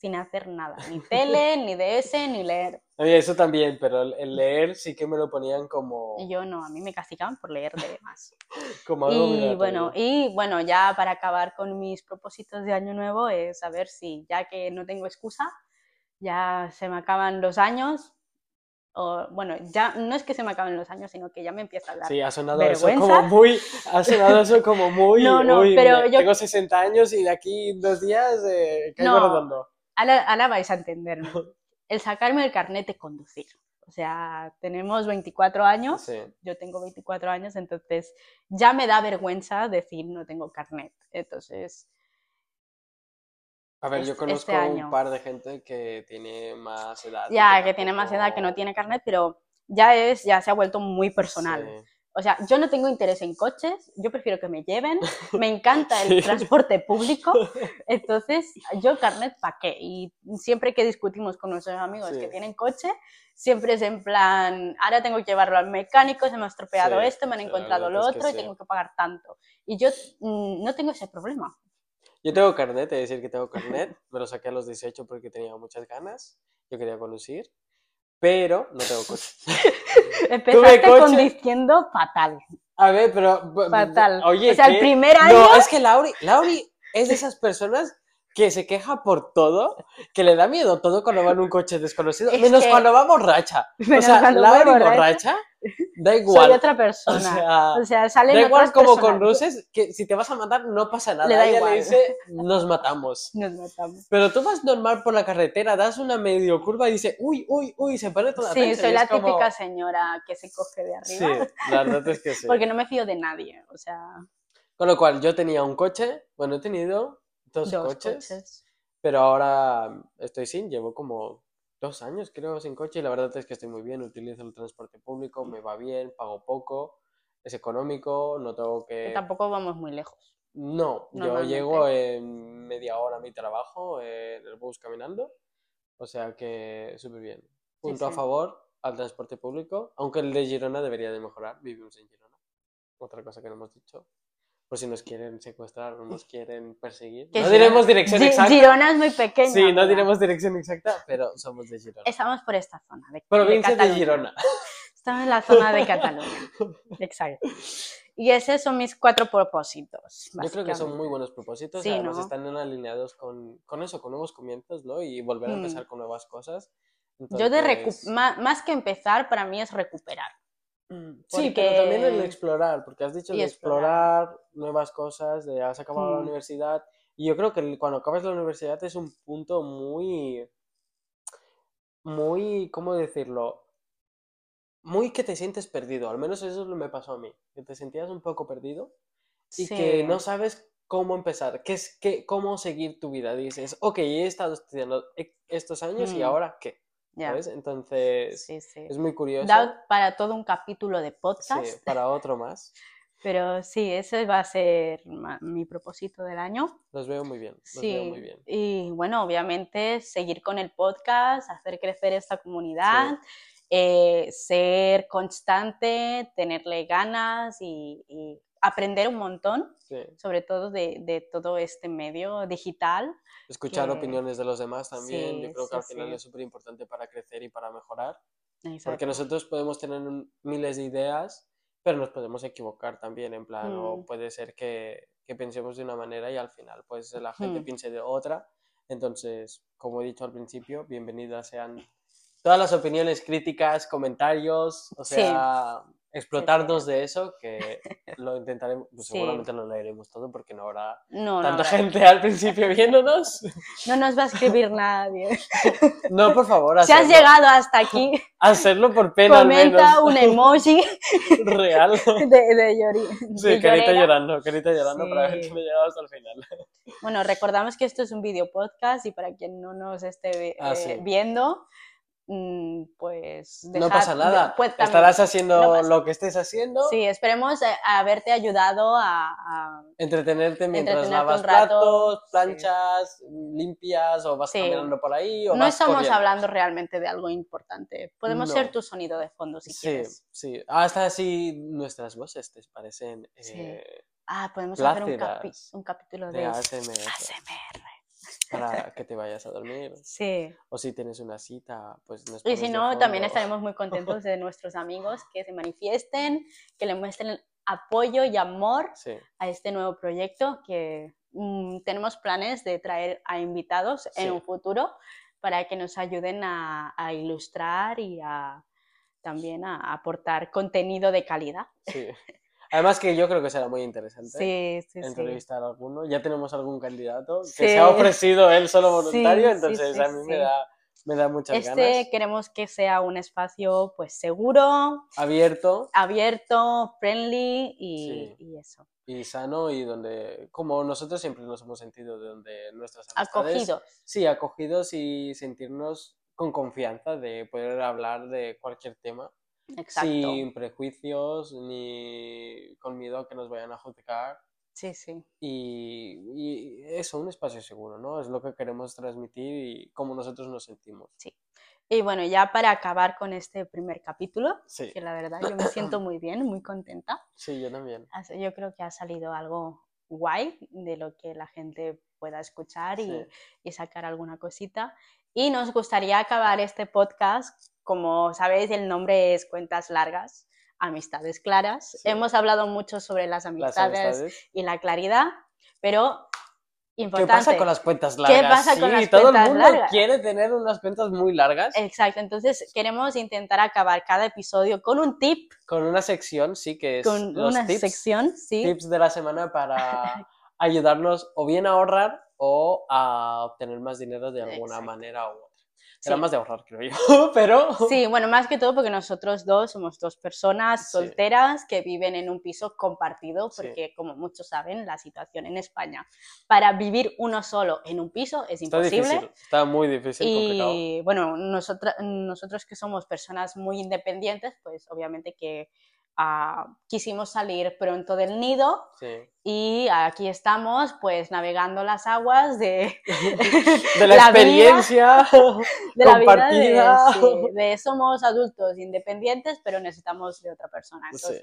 sin hacer nada, ni [LAUGHS] tele, ni DS, ni leer. A mí eso también, pero el, leer sí que me lo ponían como, Y yo no, a mí me castigaban por leer de más. [LAUGHS] como algo Y bueno, y bueno, ya para acabar con mis propósitos de año nuevo es saber si, ya que no tengo excusa, ya se me acaban los años, o bueno, ya no es que se me acaben los años, sino que ya me empieza a dar. Sí, ha sonado eso como muy, ha sonado eso como [LAUGHS] muy, No, no, uy, pero yo- tengo 60 años y de aquí dos días eh, caigo No. redondo. Ahora, ahora vais a entenderme. [LAUGHS] El sacarme el carnet de conducir. O sea, tenemos 24 años, Sí. yo tengo 24 años, entonces ya me da vergüenza decir no tengo carnet. Entonces, A ver, yo Este- conozco este un par de gente que tiene más edad. ya que tiene más edad que no tiene carnet, pero ya es, ya se ha vuelto muy personal. Sí. O sea, yo no tengo interés en coches, yo prefiero que me lleven, [LAUGHS] me encanta el Sí. transporte público, [LAUGHS] entonces yo carnet para qué. Y siempre que discutimos con nuestros amigos que tienen coche, siempre es en plan, ahora tengo que llevarlo al mecánico, se me ha estropeado Sí, esto, me han encontrado lo es otro y tengo que pagar tanto. Y yo mm, no tengo ese problema. Yo tengo carnet, he de decir que tengo carnet. Me lo saqué a los 18 porque tenía muchas ganas. Yo quería conducir, pero no tengo coche. [LAUGHS] [LAUGHS] Empezaste coche. conduciendo fatal, A ver, pero. fatal. Oye, o sea, el ¿qué? primer año... No, es que Lauri, Lauri es de esas personas que se queja por todo, que le da miedo todo cuando va en un coche desconocido, Es menos que- cuando va borracha. O Menos sea, cuando voy Lauri borracha. borracha, [LAUGHS] da Soy igual. otra O persona. sea, O sea, salen da igual personas. conduces, que si te vas a matar no pasa nada. Le da Ella igual. le dice, nos matamos. [LAUGHS] Nos matamos. Pero tú vas normal por la carretera, das una medio curva y dice, uy, uy, uy, se pone toda Sí, tensa", soy la como- típica señora que se coge de Sí, arriba. la verdad es que [LAUGHS] sí. Porque no me fío de nadie. O sea, Con lo cual, yo tenía un coche, bueno, he tenido dos, dos coches, coches. pero ahora estoy sin, llevo como dos años creo sin coche y la verdad es que estoy muy bien, utilizo el transporte público, me va bien, pago poco, es económico, no tengo Que que... tampoco vamos muy lejos. No, yo llego en media hora a mi trabajo en el bus caminando, o sea que súper bien. Punto a sí. favor al transporte público, aunque el de Girona debería de mejorar, vivimos en Girona. Otra cosa que no hemos dicho, por si nos quieren secuestrar o nos quieren perseguir. Que No Girona- diremos dirección Gi- exacta. Girona es muy pequeña. Sí, no diremos dirección exacta, pero somos de Girona. Estamos por esta zona. De, Provincia de, Cataluña. Girona. Estamos en la zona de Cataluña. [LAUGHS] Exacto. Y esos son mis cuatro propósitos. Yo creo que son muy buenos propósitos, Sí, además ¿no? están alineados con, con eso, con nuevos comienzos, ¿no? Y volver a Mm. empezar con nuevas cosas. Yo de Entonces, ma- más que empezar, para mí es recuperar. Sí, pero también el explorar, porque has dicho de explorar. explorar nuevas cosas, de has acabado la Mm. universidad. Y yo creo que cuando acabas la universidad es un punto muy, muy, ¿cómo decirlo? Muy que te sientes perdido, al menos eso es lo que me pasó a mí, que te sentías un poco perdido y que no sabes cómo empezar, qué es, qué, cómo seguir tu vida. Dices, ok, he estado estudiando e- estos años y Mm. ahora qué, ¿sabes? Entonces, Sí, sí. es muy curioso. Da para todo un capítulo de Sí, podcast, [LAUGHS] para otro más. pero sí, ese va a ser mi propósito del año. Los veo muy bien, los veo muy Sí, bien. y bueno, obviamente seguir con el podcast, hacer crecer esta comunidad, eh, ser constante, tenerle ganas y, y aprender un montón, Sí. sobre todo de, de todo este medio digital. Escuchar Que- opiniones de los demás también, yo creo que sí, al final es súper importante para crecer y para mejorar. Porque nosotros podemos tener miles de ideas, pero nos podemos equivocar también, en plan, o Mm. puede ser que, que pensemos de una manera y al final pues la gente Mm. piense de otra. Entonces, como he dicho al principio, bienvenidas sean todas las opiniones, críticas, comentarios, o Sí. Explotarnos de eso, que [LAUGHS] lo intentaremos, pues Sí. seguramente lo leeremos todo porque no habrá No, no, tanta habrá- gente al principio viéndonos. no nos va a escribir [LAUGHS] nadie. No, por favor, Si has hacerlo, llegado hasta aquí, [LAUGHS] hacerlo por pena al menos. comenta un emoji Real. de, de Sí, de carita llorera. llorando, carita llorando para ver Sí. que me he llegado hasta el final. Bueno, recordamos que esto es un video podcast y para quien no nos esté Ah, eh, sí. viendo, mm, pues no pasa nada. pues Estarás haciendo no lo que estés haciendo, Sí, esperemos eh, haberte ayudado a, a- entretenerte mientras Entretenerte lavas rato, platos, sí. planchas, limpias o vas Sí. caminando por ahí o No vas estamos corriendo. hablando realmente de algo importante. Podemos No. ser tu sonido de fondo si Sí, quieres. sí. Hasta así nuestras voces te parecen eh, Ah, podemos hacer un, capi- plácidas un capítulo de de ASMR ASMR. Para que te vayas a dormir. Sí. O si tienes una cita, pues nos Y si no, también estaremos muy contentos de [LAUGHS] nuestros amigos que se manifiesten, que le muestren apoyo y amor Sí, a este nuevo proyecto que mm, tenemos planes de traer a invitados Sí. en un futuro para que nos ayuden a, a ilustrar y a también a aportar contenido de calidad. sí. [LAUGHS] Además que yo creo que será muy interesante. Sí, sí, sí. entrevistar a alguno. Ya tenemos algún candidato que se ha ofrecido él solo voluntario, entonces a mí me, da, me da muchas Este ganas. queremos que sea un espacio pues seguro, Abierto abierto, friendly y, Sí. y eso. y sano y donde, como nosotros siempre nos hemos sentido de donde nuestras amistades... Acogido. Sí, acogidos y sentirnos con confianza de poder hablar de cualquier tema Exacto. sin prejuicios ni con miedo a que nos vayan a juzgar. Sí, sí. Y, y eso, un espacio seguro, ¿no? Es lo que queremos transmitir y cómo nosotros nos sentimos. Y bueno, ya para acabar con este primer capítulo, Sí, que la verdad yo me [COUGHS] siento muy bien, muy contenta. sí, yo también. Yo creo que ha salido algo guay de lo que la gente pueda escuchar y, Sí. y sacar alguna cosita. Y nos gustaría acabar este podcast, como sabéis, el nombre es Cuentas Largas, Amistades Claras. Sí. Hemos hablado mucho sobre las Las amistades, y la claridad, pero ¿Qué importante. pasa con las cuentas largas? pasa con Sí, las todo cuentas el mundo largas? quiere tener unas cuentas muy largas Exacto, entonces queremos intentar acabar cada episodio con un tip, con una sección, sí, que es con los una tips, sección, sí, tips de la semana para [LAUGHS] ayudarnos o bien a ahorrar o a obtener más dinero de alguna Exacto. manera u otra. Sí. Será más de ahorrar, creo yo, [LAUGHS] pero... Sí, bueno, más que todo porque nosotros dos somos dos personas Sí. solteras que viven en un piso compartido, Sí. porque como muchos saben, la situación en España para vivir uno solo en un piso es Está imposible. difícil, está muy difícil, complicado. Y bueno, nosotras, nosotros que somos personas muy independientes, pues obviamente que ah, quisimos salir pronto del nido Sí. y aquí estamos pues navegando las aguas de, [LAUGHS] [LAUGHS] [LAUGHS] De la, vida- experiencia de la vida de, compartida. sí, de somos adultos independientes pero necesitamos de otra persona. Sí.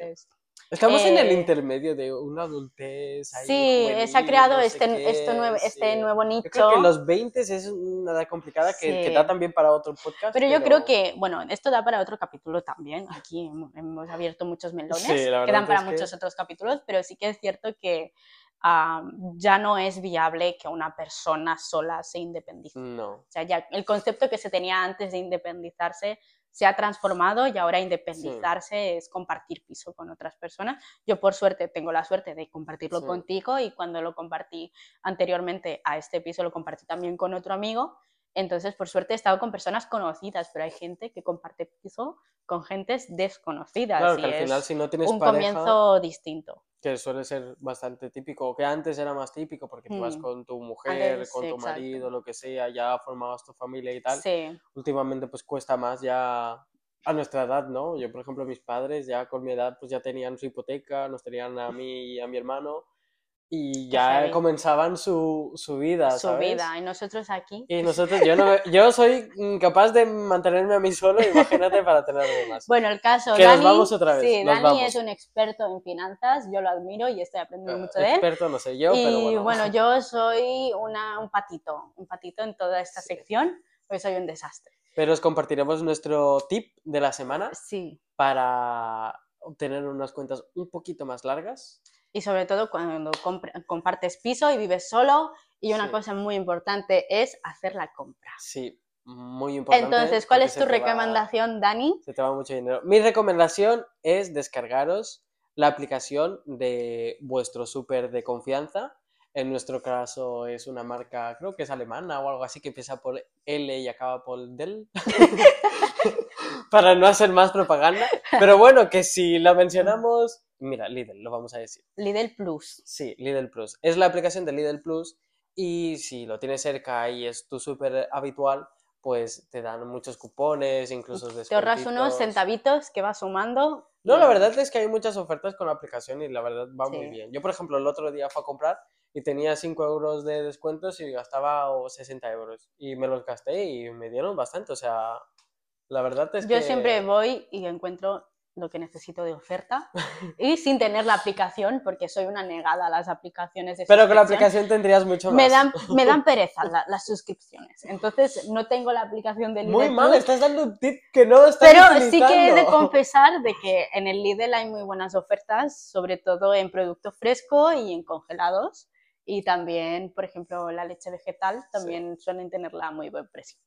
Estamos en el Eh, intermedio de una adultez. ahí sí, juvenil, se ha creado no este, qué, esto nuevo, este sí. nuevo Yo nicho. creo que los 20 es una edad complicada que, que Sí. da también para otro podcast. Pero yo creo que, bueno, esto da para otro capítulo también. Aquí hemos, abierto muchos melones Sí, que dan para es que- muchos otros capítulos, pero sí que es cierto que ah, ya no es viable que una persona sola se independice. No. O sea, ya el concepto que se tenía antes de independizarse se ha transformado y ahora independizarse es compartir piso con otras personas. Yo por suerte tengo la suerte de compartirlo Sí. contigo y cuando lo compartí anteriormente a este piso lo compartí también con otro amigo. Entonces, por suerte he estado con personas conocidas, pero hay gente que comparte piso con gentes desconocidas Claro y que al es final si no tienes un pareja, comienzo distinto. que suele ser bastante típico, o que antes era más típico porque tú vas Mm. con tu mujer, Antes, con sí, tu exacto. marido, lo que sea, ya formabas tu familia y tal. Sí, Últimamente pues cuesta más ya a nuestra edad, ¿no? Yo, por ejemplo, mis padres ya con mi edad pues ya tenían su hipoteca, nos tenían a mí y a mi hermano y Qué ya comenzaban su, su vida, Su ¿sabes? vida. Y nosotros aquí. Y nosotros, yo, no, yo soy incapaz de mantenerme a mí solo, imagínate para tener demás. [LAUGHS] Bueno, el caso, Que nos Dani, vamos otra vez, sí, nos Dani vamos. es un experto en finanzas, yo lo admiro y estoy aprendiendo Eh, mucho de él. Experto no sé yo, y pero bueno. yo soy una, un patito, un patito en toda esta Sí. sección, porque soy un desastre. Pero os compartiremos nuestro tip de la semana Sí. para obtener unas cuentas un poquito más largas. Y sobre todo cuando compartes piso y vives solo. Y una Sí. cosa muy importante es hacer la compra. Sí, muy importante. Entonces, ¿cuál es tu te va- recomendación, Dani? se te va mucho dinero. Mi recomendación es descargaros la aplicación de vuestro súper de confianza. En nuestro caso es una marca, creo que es alemana o algo así, que empieza por L y acaba por Del. [LAUGHS] [LAUGHS] Para no hacer más propaganda. Pero bueno, que si la mencionamos, mira, Lidl, lo vamos a decir. Lidl Plus. Sí, Lidl Plus. Es la aplicación de Lidl Plus y si lo tienes cerca y es tu súper habitual, pues te dan muchos cupones, incluso Te ahorras unos centavitos que vas sumando. No, la verdad es que hay muchas ofertas con la aplicación y la verdad va muy bien. Yo, por ejemplo, el otro día fui a comprar y tenía 5 euros de descuentos y gastaba o 60 euros. Y me los gasté y me dieron bastante. O sea, la verdad es Yo que... siempre voy y encuentro lo que necesito de oferta [LAUGHS] y sin tener la aplicación porque soy una negada a las aplicaciones de Pero con la aplicación tendrías mucho más. me dan, me dan [LAUGHS] pereza la- las suscripciones. Entonces no tengo la aplicación del Muy Lidl mal, estás dando un tip que no estás Pero sí que he de utilizando. [LAUGHS] confesar de que en el Lidl hay muy buenas ofertas, sobre todo en producto fresco y en congelados. Y también, por ejemplo, la leche vegetal también suelen tenerla a muy buen precio.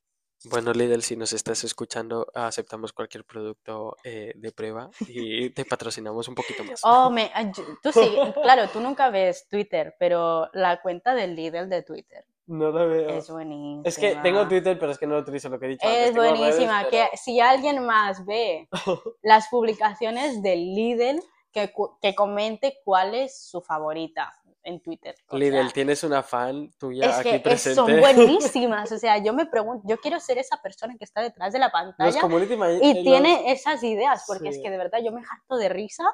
Bueno, Lidl, si nos estás escuchando, aceptamos cualquier producto eh, de prueba y te patrocinamos un poquito más. Oh, me, yo- tú sí, [LAUGHS] claro, tú nunca ves Twitter, pero la cuenta del Lidl de Twitter No lo veo. es buenísima. Es que tengo Twitter, pero es que no lo utilizo lo que he dicho antes. Es redes, buenísima. pero- Que si alguien más ve [LAUGHS] las publicaciones del Lidl, que, que comente cuál es su favorita en Twitter. O Lidl, sea, tienes una fan tuya es aquí es- presente. son [LAUGHS] buenísimas. O sea, yo me pregunto, yo quiero ser esa persona que está detrás de la pantalla eh, y los- tiene esas ideas, porque es que de verdad yo me harto de risa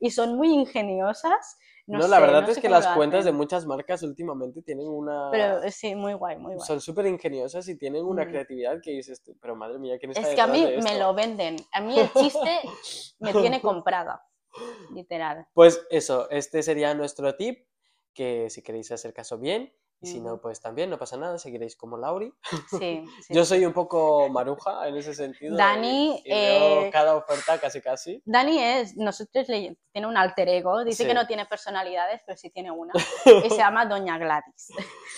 y son muy ingeniosas. No, No, la verdad no es que las cuentas de muchas marcas últimamente tienen una... Pero eh, sí, muy guay, muy guay. Son súper ingeniosas y tienen una Mm. creatividad que dices tú, pero madre mía, ¿quién está Es que a mí de me esto?". lo venden. A mí el chiste [LAUGHS] me tiene comprada. Literal. Pues eso, este sería nuestro tip, que si queréis hacer caso bien, y si no, pues también, no pasa nada, seguiréis como Lauri. [LAUGHS] Sí, sí. Yo soy un poco maruja en ese sentido. Dani, y, y veo eh, cada oferta casi casi. Dani es, nosotros le, tiene un alter ego, dice Sí. que no tiene personalidades, pero sí tiene una, [LAUGHS] y se llama Doña Gladys,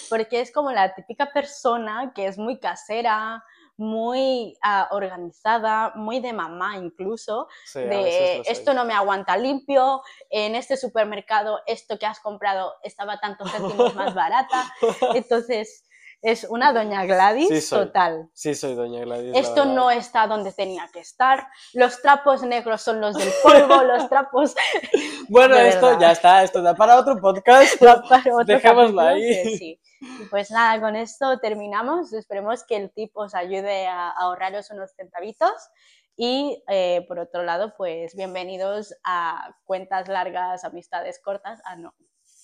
porque es como la típica persona que es muy casera, muy ah, organizada, muy de mamá incluso, Sí, de esto no me aguanta limpio, en este supermercado esto que has comprado estaba tantos céntimos más barata, [LAUGHS] entonces es una Doña Gladys Sí total. Sí, soy Doña Gladys. la Esto no está donde tenía que estar. Los trapos negros son los del polvo, [LAUGHS] los trapos. Bueno, de esto verdad. ya está, esto da para otro podcast. [LAUGHS] para otro Dejémoslo ahí. sí. Pues nada, con esto terminamos. Esperemos que el tip os ayude a ahorraros unos centavitos. Y eh, por otro lado, pues bienvenidos a cuentas largas, amistades cortas. Ah, no.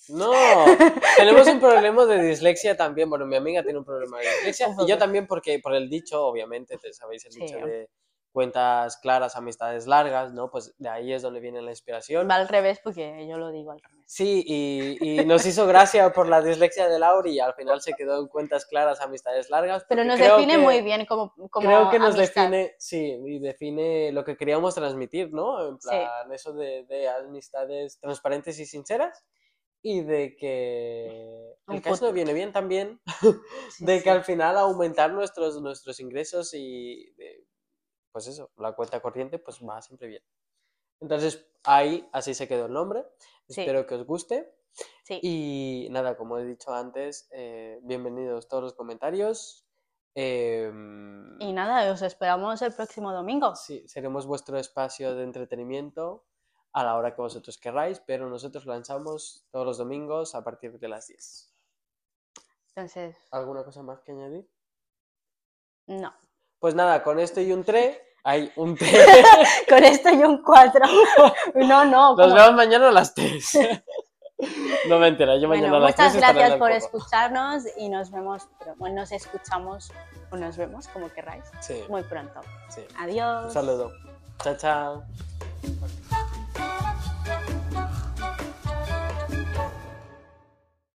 No, [LAUGHS] tenemos un problema de dislexia también. Bueno, mi amiga tiene un problema de dislexia y yo también porque por el dicho, obviamente, te sabéis el Sí. dicho de cuentas claras, amistades largas, ¿no? Pues de ahí es donde viene la inspiración. Va al revés porque yo lo digo al revés. Sí, y, y nos hizo gracia por la dislexia de Lauri y al final se quedó en cuentas claras, amistades largas. Pero nos define que- muy bien como, como Creo que nos amistad. define, sí, y define lo que queríamos transmitir, ¿no? En Sí. plan, eso de, de amistades transparentes y sinceras y de que el caso futuro. viene bien también, [LAUGHS] [LAUGHS] de que al final aumentar nuestros, nuestros ingresos y, de- pues eso, la cuenta corriente, pues va siempre bien. Entonces, ahí, así se quedó el nombre. Sí. Espero que os guste. Sí. Y nada, como he dicho antes, eh, bienvenidos todos los comentarios. Em, Y nada, os esperamos el próximo domingo. Sí, seremos vuestro espacio de entretenimiento a la hora que vosotros querráis, pero nosotros lanzamos todos los domingos a partir de las 10. Entonces, ¿Alguna cosa más que añadir? no. Pues nada, con esto y un tre, hay un tre. [LAUGHS] Con esto y un 4. [LAUGHS] No, no. Nos ¿cómo? vemos mañana a las 3. [LAUGHS] No me entera, yo mañana bueno, a las muchas 3 estaré en gracias por escucharnos y nos vemos, bueno, nos escuchamos o nos vemos, como queráis, Sí, muy pronto. sí. Adiós. Un saludo. Chao, chao.